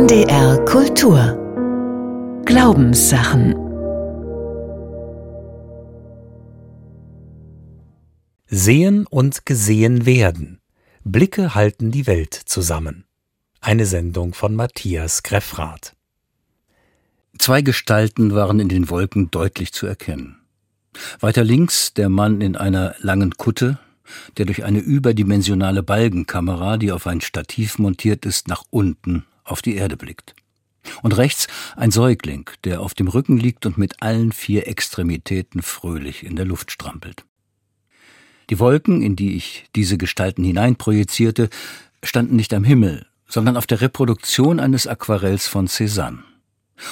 NDR Kultur Glaubenssachen Sehen und gesehen werden. Blicke halten die Welt zusammen. Eine Sendung von Matthias Greffrath. Zwei Gestalten waren in den Wolken deutlich zu erkennen. Weiter links der Mann in einer langen Kutte, der durch eine überdimensionale Balgenkamera, die auf ein Stativ montiert ist, nach unten auf die Erde blickt. Und rechts ein Säugling, der auf dem Rücken liegt und mit allen vier Extremitäten fröhlich in der Luft strampelt. Die Wolken, in die ich diese Gestalten hineinprojizierte, standen nicht am Himmel, sondern auf der Reproduktion eines Aquarells von Cézanne.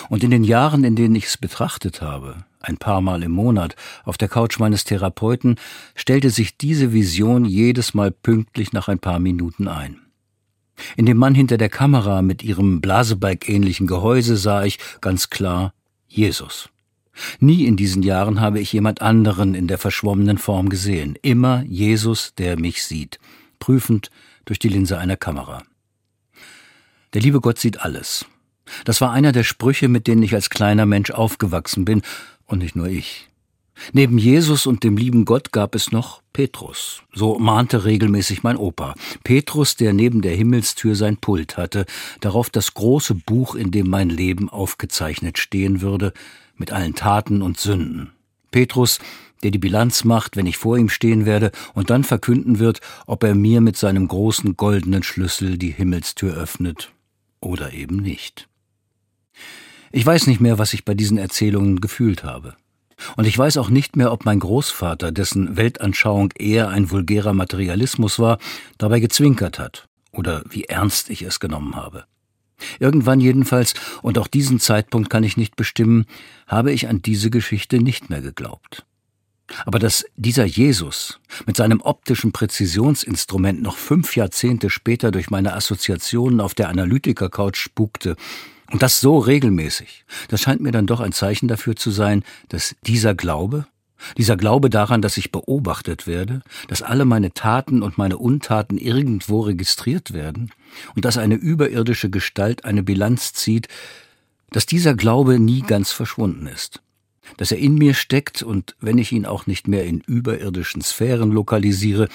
Und in den Jahren, in denen ich es betrachtet habe, ein paar Mal im Monat, auf der Couch meines Therapeuten, stellte sich diese Vision jedes Mal pünktlich nach ein paar Minuten ein. In dem Mann hinter der Kamera mit ihrem Blasebalg-ähnlichen Gehäuse sah ich ganz klar Jesus. Nie in diesen Jahren habe ich jemand anderen in der verschwommenen Form gesehen. Immer Jesus, der mich sieht, prüfend durch die Linse einer Kamera. Der liebe Gott sieht alles, das war einer der Sprüche, mit denen ich als kleiner Mensch aufgewachsen bin, und nicht nur ich. Neben Jesus und dem lieben Gott gab es noch Petrus. So mahnte regelmäßig mein Opa. Petrus, der neben der Himmelstür sein Pult hatte, darauf das große Buch, in dem mein Leben aufgezeichnet stehen würde, mit allen Taten und Sünden. Petrus, der die Bilanz macht, wenn ich vor ihm stehen werde und dann verkünden wird, ob er mir mit seinem großen goldenen Schlüssel die Himmelstür öffnet oder eben nicht. Ich weiß nicht mehr, was ich bei diesen Erzählungen gefühlt habe. Und ich weiß auch nicht mehr, ob mein Großvater, dessen Weltanschauung eher ein vulgärer Materialismus war, dabei gezwinkert hat oder wie ernst ich es genommen habe. Irgendwann jedenfalls, und auch diesen Zeitpunkt kann ich nicht bestimmen, habe ich an diese Geschichte nicht mehr geglaubt. Aber dass dieser Jesus mit seinem optischen Präzisionsinstrument noch fünf Jahrzehnte später durch meine Assoziationen auf der Analytiker-Couch spukte, und das so regelmäßig, das scheint mir dann doch ein Zeichen dafür zu sein, dass dieser Glaube, dieser Glaube daran, dass ich beobachtet werde, dass alle meine Taten und meine Untaten irgendwo registriert werden und dass eine überirdische Gestalt eine Bilanz zieht, dass dieser Glaube nie ganz verschwunden ist, dass er in mir steckt und wenn ich ihn auch nicht mehr in überirdischen Sphären lokalisiere,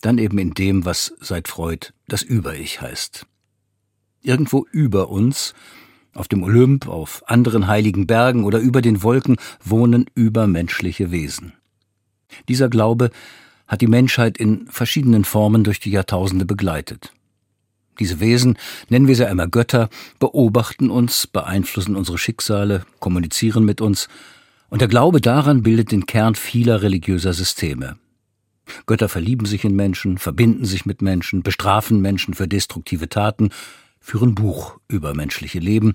dann eben in dem, was seit Freud das Über-Ich heißt. Irgendwo über uns auf dem Olymp, auf anderen heiligen Bergen oder über den Wolken wohnen übermenschliche Wesen. Dieser Glaube hat die Menschheit in verschiedenen Formen durch die Jahrtausende begleitet. Diese Wesen, nennen wir sie einmal Götter, beobachten uns, beeinflussen unsere Schicksale, kommunizieren mit uns, und der Glaube daran bildet den Kern vieler religiöser Systeme. Götter verlieben sich in Menschen, verbinden sich mit Menschen, bestrafen Menschen für destruktive Taten, führen Buch über menschliche Leben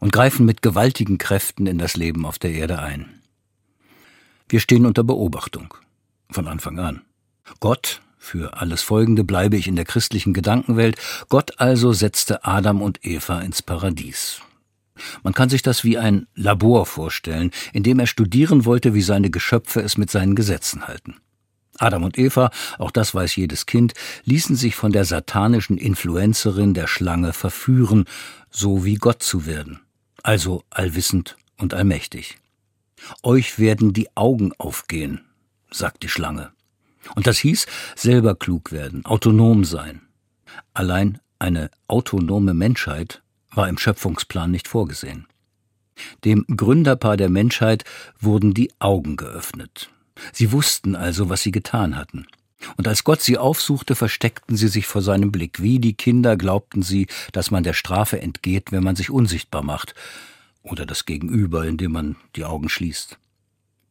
und greifen mit gewaltigen Kräften in das Leben auf der Erde ein. Wir stehen unter Beobachtung von Anfang an. Gott, für alles Folgende bleibe ich in der christlichen Gedankenwelt, Gott also setzte Adam und Eva ins Paradies. Man kann sich das wie ein Labor vorstellen, in dem er studieren wollte, wie seine Geschöpfe es mit seinen Gesetzen halten. Adam und Eva, auch das weiß jedes Kind, ließen sich von der satanischen Influencerin der Schlange verführen, so wie Gott zu werden, also allwissend und allmächtig. Euch werden die Augen aufgehen, sagt die Schlange. Und das hieß selber klug werden, autonom sein. Allein eine autonome Menschheit war im Schöpfungsplan nicht vorgesehen. Dem Gründerpaar der Menschheit wurden die Augen geöffnet. Sie wussten also, was sie getan hatten. Und als Gott sie aufsuchte, versteckten sie sich vor seinem Blick. Wie die Kinder glaubten sie, dass man der Strafe entgeht, wenn man sich unsichtbar macht. Oder das Gegenüber, indem man die Augen schließt.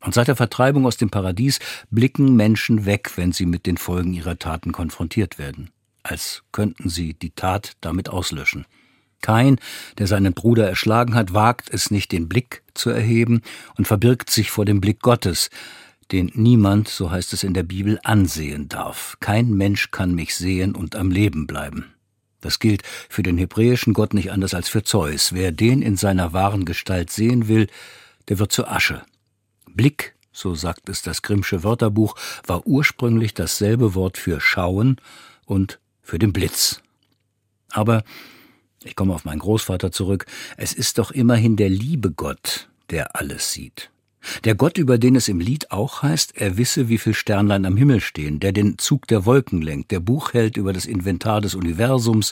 Und seit der Vertreibung aus dem Paradies blicken Menschen weg, wenn sie mit den Folgen ihrer Taten konfrontiert werden. Als könnten sie die Tat damit auslöschen. Kein, der seinen Bruder erschlagen hat, wagt es nicht, den Blick zu erheben und verbirgt sich vor dem Blick Gottes, den niemand, so heißt es in der Bibel, ansehen darf. Kein Mensch kann mich sehen und am Leben bleiben. Das gilt für den hebräischen Gott nicht anders als für Zeus. Wer den in seiner wahren Gestalt sehen will, der wird zu Asche. Blick, so sagt es das Grimmsche Wörterbuch, war ursprünglich dasselbe Wort für schauen und für den Blitz. Aber Ich komme auf meinen Großvater zurück. Es ist doch immerhin der liebe Gott, der alles sieht. Der Gott, über den es im Lied auch heißt, er wisse, wie viel Sternlein am Himmel stehen, der den Zug der Wolken lenkt, der Buch hält über das Inventar des Universums,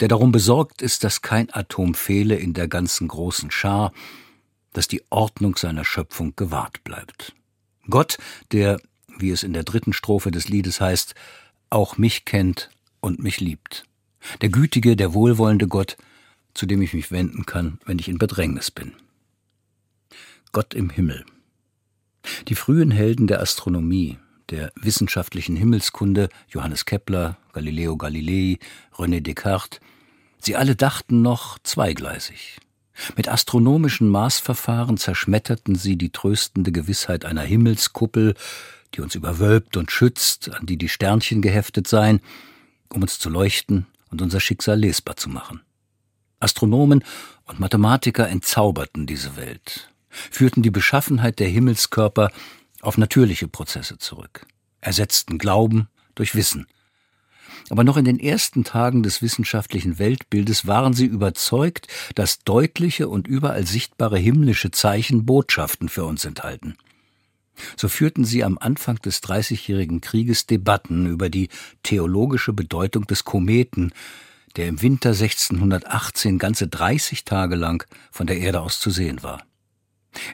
der darum besorgt ist, dass kein Atom fehle in der ganzen großen Schar, dass die Ordnung seiner Schöpfung gewahrt bleibt. Gott, der, wie es in der dritten Strophe des Liedes heißt, auch mich kennt und mich liebt. Der gütige, der wohlwollende Gott, zu dem ich mich wenden kann, wenn ich in Bedrängnis bin. Gott im Himmel. Die frühen Helden der Astronomie, der wissenschaftlichen Himmelskunde, Johannes Kepler, Galileo Galilei, René Descartes, sie alle dachten noch zweigleisig. Mit astronomischen Maßverfahren zerschmetterten sie die tröstende Gewissheit einer Himmelskuppel, die uns überwölbt und schützt, an die die Sternchen geheftet seien, um uns zu leuchten und unser Schicksal lesbar zu machen. Astronomen und Mathematiker entzauberten diese Welt, führten die Beschaffenheit der Himmelskörper auf natürliche Prozesse zurück, ersetzten Glauben durch Wissen. Aber noch in den ersten Tagen des wissenschaftlichen Weltbildes waren sie überzeugt, dass deutliche und überall sichtbare himmlische Zeichen Botschaften für uns enthalten. So führten sie am Anfang des Dreißigjährigen Krieges Debatten über die theologische Bedeutung des Kometen, der im Winter 1618 ganze 30 Tage lang von der Erde aus zu sehen war.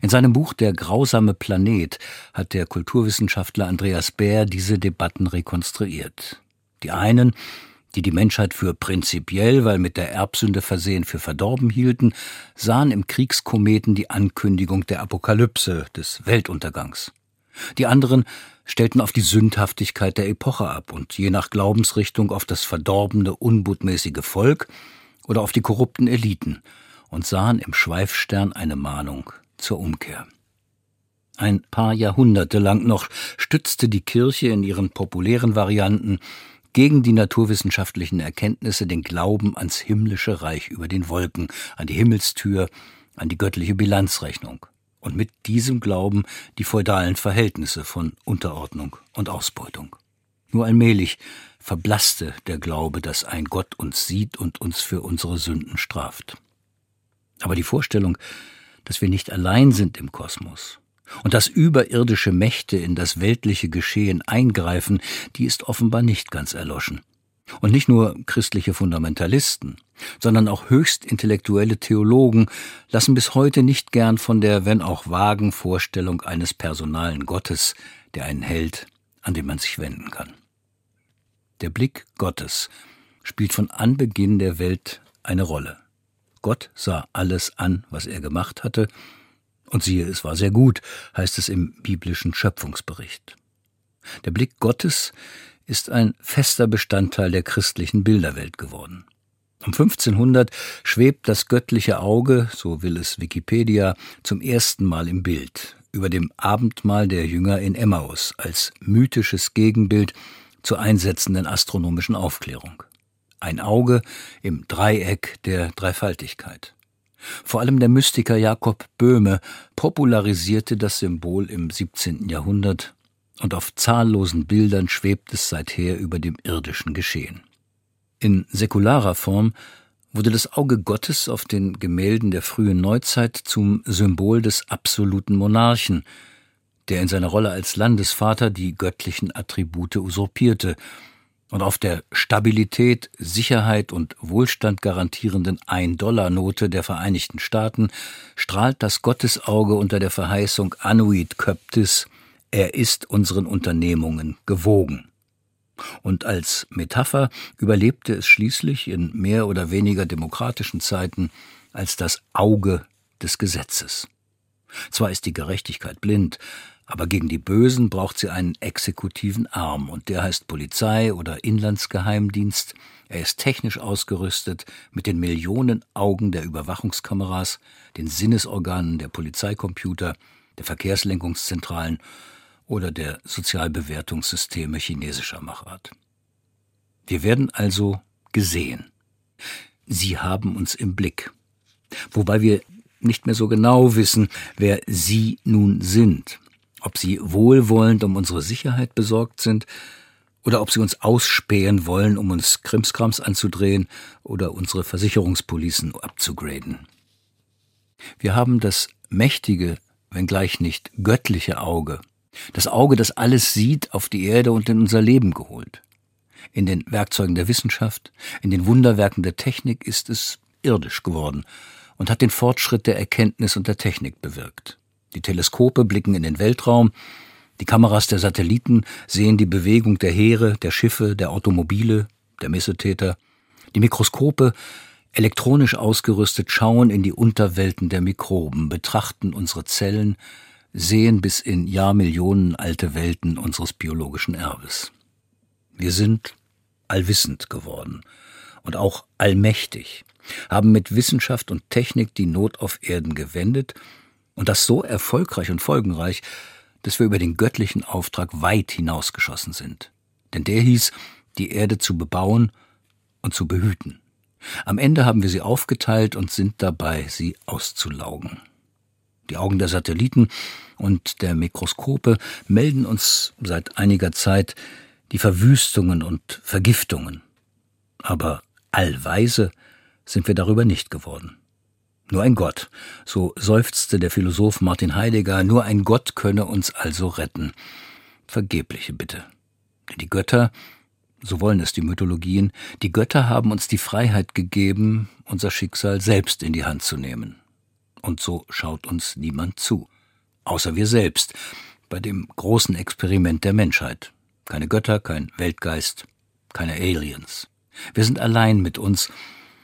In seinem Buch Der grausame Planet hat der Kulturwissenschaftler Andreas Bär diese Debatten rekonstruiert. Die einen, die die Menschheit für prinzipiell, weil mit der Erbsünde versehen, für verdorben hielten, sahen im Kriegskometen die Ankündigung der Apokalypse, des Weltuntergangs. Die anderen stellten auf die Sündhaftigkeit der Epoche ab und je nach Glaubensrichtung auf das verdorbene, unbutmäßige Volk oder auf die korrupten Eliten und sahen im Schweifstern eine Mahnung zur Umkehr. Ein paar Jahrhunderte lang noch stützte die Kirche in ihren populären Varianten gegen die naturwissenschaftlichen Erkenntnisse den Glauben ans himmlische Reich über den Wolken, an die Himmelstür, an die göttliche Bilanzrechnung und mit diesem Glauben die feudalen Verhältnisse von Unterordnung und Ausbeutung. Nur allmählich verblasste der Glaube, dass ein Gott uns sieht und uns für unsere Sünden straft. Aber die Vorstellung, dass wir nicht allein sind im Kosmos und dass überirdische Mächte in das weltliche Geschehen eingreifen, die ist offenbar nicht ganz erloschen. Und nicht nur christliche Fundamentalisten, sondern auch höchst intellektuelle Theologen lassen bis heute nicht gern von der, wenn auch vagen Vorstellung eines personalen Gottes, der einen hält, an den man sich wenden kann. Der Blick Gottes spielt von Anbeginn der Welt eine Rolle. Gott sah alles an, was er gemacht hatte, und siehe, es war sehr gut, heißt es im biblischen Schöpfungsbericht. Der Blick Gottes ist ein fester Bestandteil der christlichen Bilderwelt geworden. Um 1500 schwebt das göttliche Auge, so will es Wikipedia, zum ersten Mal im Bild, über dem Abendmahl der Jünger in Emmaus als mythisches Gegenbild zur einsetzenden astronomischen Aufklärung ein Auge im Dreieck der Dreifaltigkeit. Vor allem der Mystiker Jakob Böhme popularisierte das Symbol im 17. Jahrhundert und auf zahllosen Bildern schwebt es seither über dem irdischen Geschehen. In säkularer Form wurde das Auge Gottes auf den Gemälden der frühen Neuzeit zum Symbol des absoluten Monarchen, der in seiner Rolle als Landesvater die göttlichen Attribute usurpierte und auf der Stabilität, Sicherheit und Wohlstand garantierenden Ein-Dollar-Note der Vereinigten Staaten strahlt das Gottesauge unter der Verheißung Annuit Köptis, er ist unseren Unternehmungen gewogen. Und als Metapher überlebte es schließlich in mehr oder weniger demokratischen Zeiten als das Auge des Gesetzes. Zwar ist die Gerechtigkeit blind, aber gegen die Bösen braucht sie einen exekutiven Arm, und der heißt Polizei oder Inlandsgeheimdienst. Er ist technisch ausgerüstet mit den Millionen Augen der Überwachungskameras, den Sinnesorganen der Polizeicomputer, der Verkehrslenkungszentralen oder der Sozialbewertungssysteme chinesischer Machart. Wir werden also gesehen. Sie haben uns im Blick. Wobei wir nicht mehr so genau wissen, wer Sie nun sind ob sie wohlwollend um unsere Sicherheit besorgt sind oder ob sie uns ausspähen wollen, um uns Krimskrams anzudrehen oder unsere Versicherungspolicen abzugraden. Wir haben das mächtige, wenngleich nicht göttliche Auge, das Auge, das alles sieht, auf die Erde und in unser Leben geholt. In den Werkzeugen der Wissenschaft, in den Wunderwerken der Technik ist es irdisch geworden und hat den Fortschritt der Erkenntnis und der Technik bewirkt. Die Teleskope blicken in den Weltraum, die Kameras der Satelliten sehen die Bewegung der Heere, der Schiffe, der Automobile, der Missetäter. Die Mikroskope, elektronisch ausgerüstet, schauen in die Unterwelten der Mikroben, betrachten unsere Zellen, sehen bis in Jahrmillionen alte Welten unseres biologischen Erbes. Wir sind allwissend geworden und auch allmächtig, haben mit Wissenschaft und Technik die Not auf Erden gewendet und das so erfolgreich und folgenreich, dass wir über den göttlichen Auftrag weit hinausgeschossen sind. Denn der hieß, die Erde zu bebauen und zu behüten. Am Ende haben wir sie aufgeteilt und sind dabei, sie auszulaugen. Die Augen der Satelliten und der Mikroskope melden uns seit einiger Zeit die Verwüstungen und Vergiftungen. Aber allweise sind wir darüber nicht geworden. Nur ein Gott, so seufzte der Philosoph Martin Heidegger, nur ein Gott könne uns also retten. Vergebliche Bitte. Denn die Götter, so wollen es die Mythologien, die Götter haben uns die Freiheit gegeben, unser Schicksal selbst in die Hand zu nehmen. Und so schaut uns niemand zu, außer wir selbst, bei dem großen Experiment der Menschheit. Keine Götter, kein Weltgeist, keine Aliens. Wir sind allein mit uns,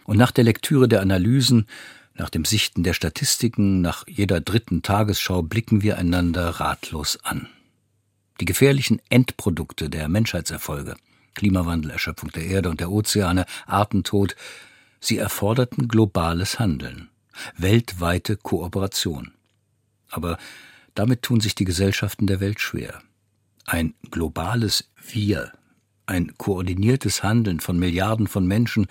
und nach der Lektüre der Analysen nach dem Sichten der Statistiken, nach jeder dritten Tagesschau blicken wir einander ratlos an. Die gefährlichen Endprodukte der Menschheitserfolge Klimawandel, Erschöpfung der Erde und der Ozeane, Artentod, sie erforderten globales Handeln, weltweite Kooperation. Aber damit tun sich die Gesellschaften der Welt schwer. Ein globales Wir, ein koordiniertes Handeln von Milliarden von Menschen,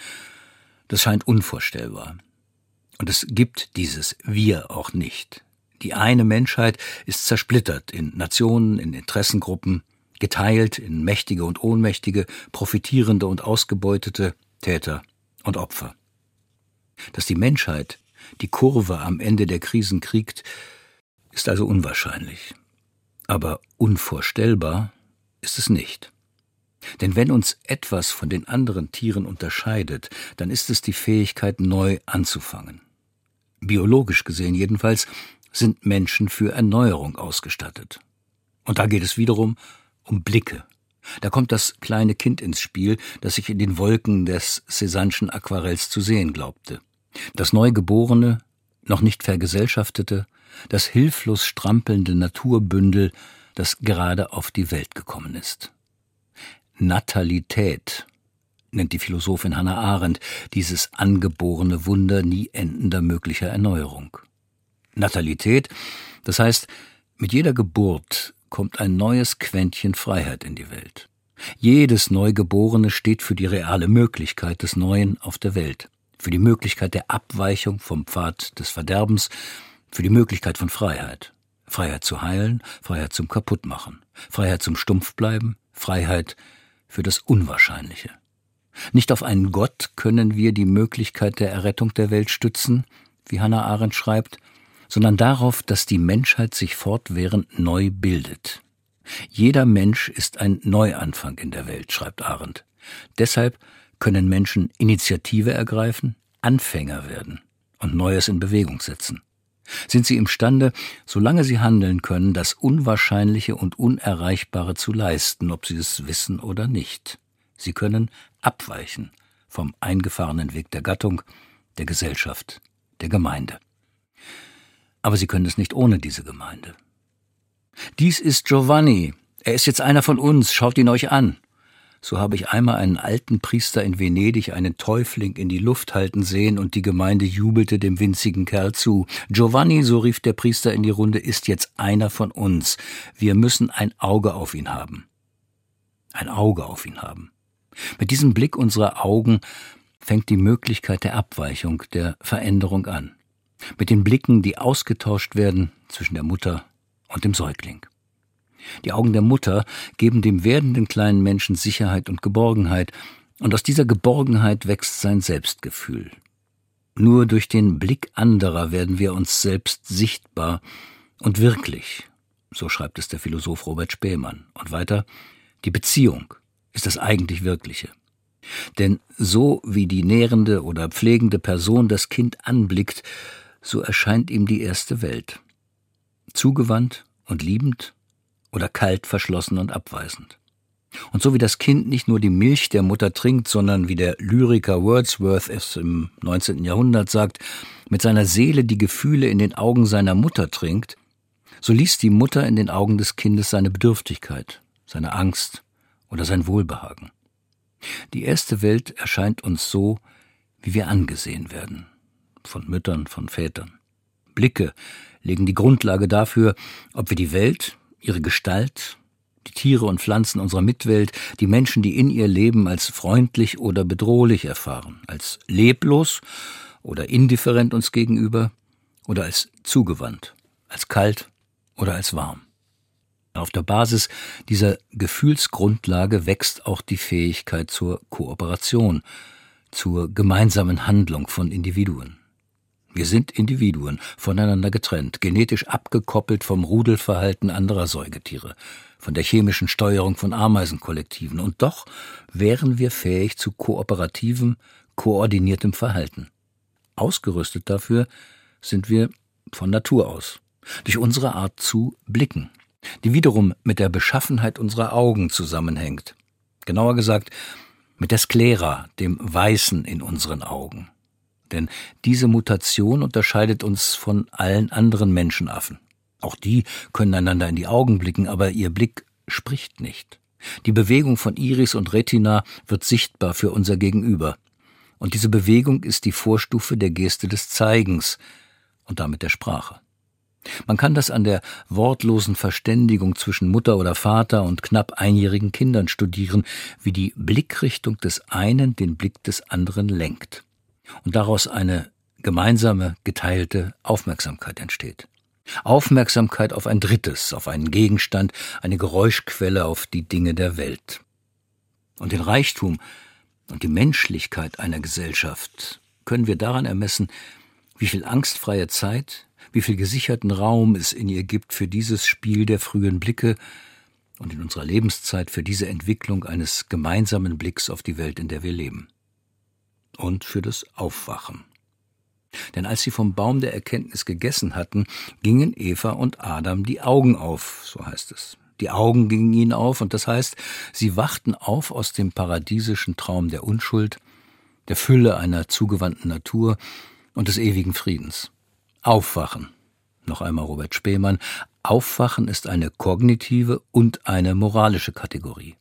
das scheint unvorstellbar. Und es gibt dieses Wir auch nicht. Die eine Menschheit ist zersplittert in Nationen, in Interessengruppen, geteilt in Mächtige und Ohnmächtige, Profitierende und Ausgebeutete, Täter und Opfer. Dass die Menschheit die Kurve am Ende der Krisen kriegt, ist also unwahrscheinlich. Aber unvorstellbar ist es nicht. Denn wenn uns etwas von den anderen Tieren unterscheidet, dann ist es die Fähigkeit, neu anzufangen biologisch gesehen jedenfalls, sind Menschen für Erneuerung ausgestattet. Und da geht es wiederum um Blicke. Da kommt das kleine Kind ins Spiel, das sich in den Wolken des Cézanne'schen Aquarells zu sehen glaubte. Das Neugeborene, noch nicht vergesellschaftete, das hilflos strampelnde Naturbündel, das gerade auf die Welt gekommen ist. Natalität nennt die Philosophin Hannah Arendt dieses angeborene Wunder nie endender möglicher Erneuerung. Natalität, das heißt, mit jeder Geburt kommt ein neues Quäntchen Freiheit in die Welt. Jedes Neugeborene steht für die reale Möglichkeit des Neuen auf der Welt, für die Möglichkeit der Abweichung vom Pfad des Verderbens, für die Möglichkeit von Freiheit. Freiheit zu heilen, Freiheit zum Kaputtmachen, Freiheit zum Stumpfbleiben, Freiheit für das Unwahrscheinliche. Nicht auf einen Gott können wir die Möglichkeit der Errettung der Welt stützen, wie Hannah Arendt schreibt, sondern darauf, dass die Menschheit sich fortwährend neu bildet. Jeder Mensch ist ein Neuanfang in der Welt, schreibt Arendt. Deshalb können Menschen Initiative ergreifen, Anfänger werden und Neues in Bewegung setzen. Sind sie imstande, solange sie handeln können, das Unwahrscheinliche und Unerreichbare zu leisten, ob sie es wissen oder nicht. Sie können abweichen vom eingefahrenen Weg der Gattung, der Gesellschaft, der Gemeinde. Aber sie können es nicht ohne diese Gemeinde. Dies ist Giovanni. Er ist jetzt einer von uns. Schaut ihn euch an. So habe ich einmal einen alten Priester in Venedig einen Täufling in die Luft halten sehen und die Gemeinde jubelte dem winzigen Kerl zu. Giovanni, so rief der Priester in die Runde, ist jetzt einer von uns. Wir müssen ein Auge auf ihn haben. Ein Auge auf ihn haben. Mit diesem Blick unserer Augen fängt die Möglichkeit der Abweichung, der Veränderung an. Mit den Blicken, die ausgetauscht werden zwischen der Mutter und dem Säugling. Die Augen der Mutter geben dem werdenden kleinen Menschen Sicherheit und Geborgenheit, und aus dieser Geborgenheit wächst sein Selbstgefühl. Nur durch den Blick anderer werden wir uns selbst sichtbar und wirklich, so schreibt es der Philosoph Robert Spähmann. Und weiter, die Beziehung ist das eigentlich Wirkliche. Denn so wie die nährende oder pflegende Person das Kind anblickt, so erscheint ihm die erste Welt. Zugewandt und liebend oder kalt, verschlossen und abweisend. Und so wie das Kind nicht nur die Milch der Mutter trinkt, sondern wie der Lyriker Wordsworth es im 19. Jahrhundert sagt, mit seiner Seele die Gefühle in den Augen seiner Mutter trinkt, so liest die Mutter in den Augen des Kindes seine Bedürftigkeit, seine Angst oder sein Wohlbehagen. Die erste Welt erscheint uns so, wie wir angesehen werden, von Müttern, von Vätern. Blicke legen die Grundlage dafür, ob wir die Welt, ihre Gestalt, die Tiere und Pflanzen unserer Mitwelt, die Menschen, die in ihr leben, als freundlich oder bedrohlich erfahren, als leblos oder indifferent uns gegenüber oder als zugewandt, als kalt oder als warm. Auf der Basis dieser Gefühlsgrundlage wächst auch die Fähigkeit zur Kooperation, zur gemeinsamen Handlung von Individuen. Wir sind Individuen, voneinander getrennt, genetisch abgekoppelt vom Rudelverhalten anderer Säugetiere, von der chemischen Steuerung von Ameisenkollektiven, und doch wären wir fähig zu kooperativem, koordiniertem Verhalten. Ausgerüstet dafür sind wir von Natur aus, durch unsere Art zu blicken, die wiederum mit der Beschaffenheit unserer Augen zusammenhängt. Genauer gesagt, mit der Sklera, dem Weißen in unseren Augen. Denn diese Mutation unterscheidet uns von allen anderen Menschenaffen. Auch die können einander in die Augen blicken, aber ihr Blick spricht nicht. Die Bewegung von Iris und Retina wird sichtbar für unser Gegenüber. Und diese Bewegung ist die Vorstufe der Geste des Zeigens und damit der Sprache. Man kann das an der wortlosen Verständigung zwischen Mutter oder Vater und knapp einjährigen Kindern studieren, wie die Blickrichtung des einen den Blick des anderen lenkt und daraus eine gemeinsame, geteilte Aufmerksamkeit entsteht. Aufmerksamkeit auf ein Drittes, auf einen Gegenstand, eine Geräuschquelle, auf die Dinge der Welt. Und den Reichtum und die Menschlichkeit einer Gesellschaft können wir daran ermessen, wie viel angstfreie Zeit, wie viel gesicherten Raum es in ihr gibt für dieses Spiel der frühen Blicke und in unserer Lebenszeit für diese Entwicklung eines gemeinsamen Blicks auf die Welt, in der wir leben und für das Aufwachen. Denn als sie vom Baum der Erkenntnis gegessen hatten, gingen Eva und Adam die Augen auf, so heißt es. Die Augen gingen ihnen auf, und das heißt, sie wachten auf aus dem paradiesischen Traum der Unschuld, der Fülle einer zugewandten Natur und des ewigen Friedens. Aufwachen. Noch einmal Robert Spemann. Aufwachen ist eine kognitive und eine moralische Kategorie.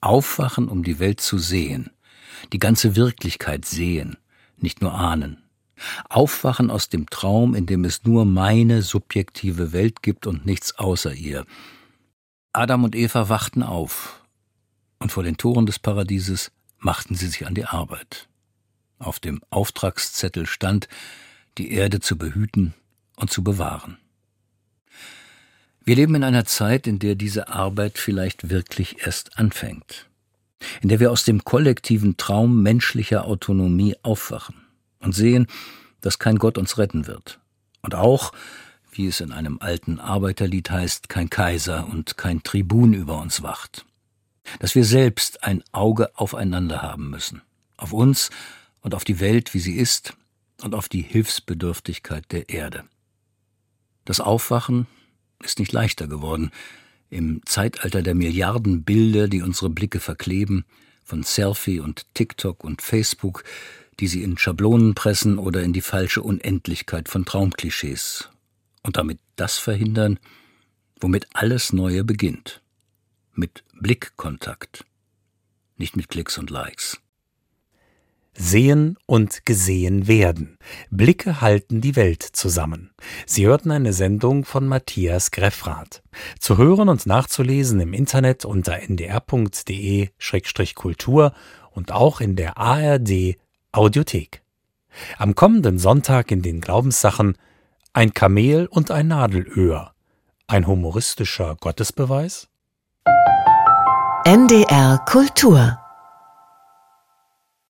Aufwachen, um die Welt zu sehen, die ganze Wirklichkeit sehen, nicht nur ahnen. Aufwachen aus dem Traum, in dem es nur meine subjektive Welt gibt und nichts außer ihr. Adam und Eva wachten auf, und vor den Toren des Paradieses machten sie sich an die Arbeit. Auf dem Auftragszettel stand, die Erde zu behüten und zu bewahren. Wir leben in einer Zeit, in der diese Arbeit vielleicht wirklich erst anfängt in der wir aus dem kollektiven Traum menschlicher Autonomie aufwachen und sehen, dass kein Gott uns retten wird. Und auch, wie es in einem alten Arbeiterlied heißt, kein Kaiser und kein Tribun über uns wacht. Dass wir selbst ein Auge aufeinander haben müssen. Auf uns und auf die Welt, wie sie ist, und auf die Hilfsbedürftigkeit der Erde. Das Aufwachen ist nicht leichter geworden, im Zeitalter der Milliarden Bilder, die unsere Blicke verkleben, von Selfie und TikTok und Facebook, die sie in Schablonen pressen oder in die falsche Unendlichkeit von Traumklischees und damit das verhindern, womit alles Neue beginnt. Mit Blickkontakt, nicht mit Klicks und Likes. Sehen und gesehen werden. Blicke halten die Welt zusammen. Sie hörten eine Sendung von Matthias Greffrath. Zu hören und nachzulesen im Internet unter ndr.de-kultur und auch in der ARD Audiothek. Am kommenden Sonntag in den Glaubenssachen ein Kamel und ein Nadelöhr. Ein humoristischer Gottesbeweis? NDR Kultur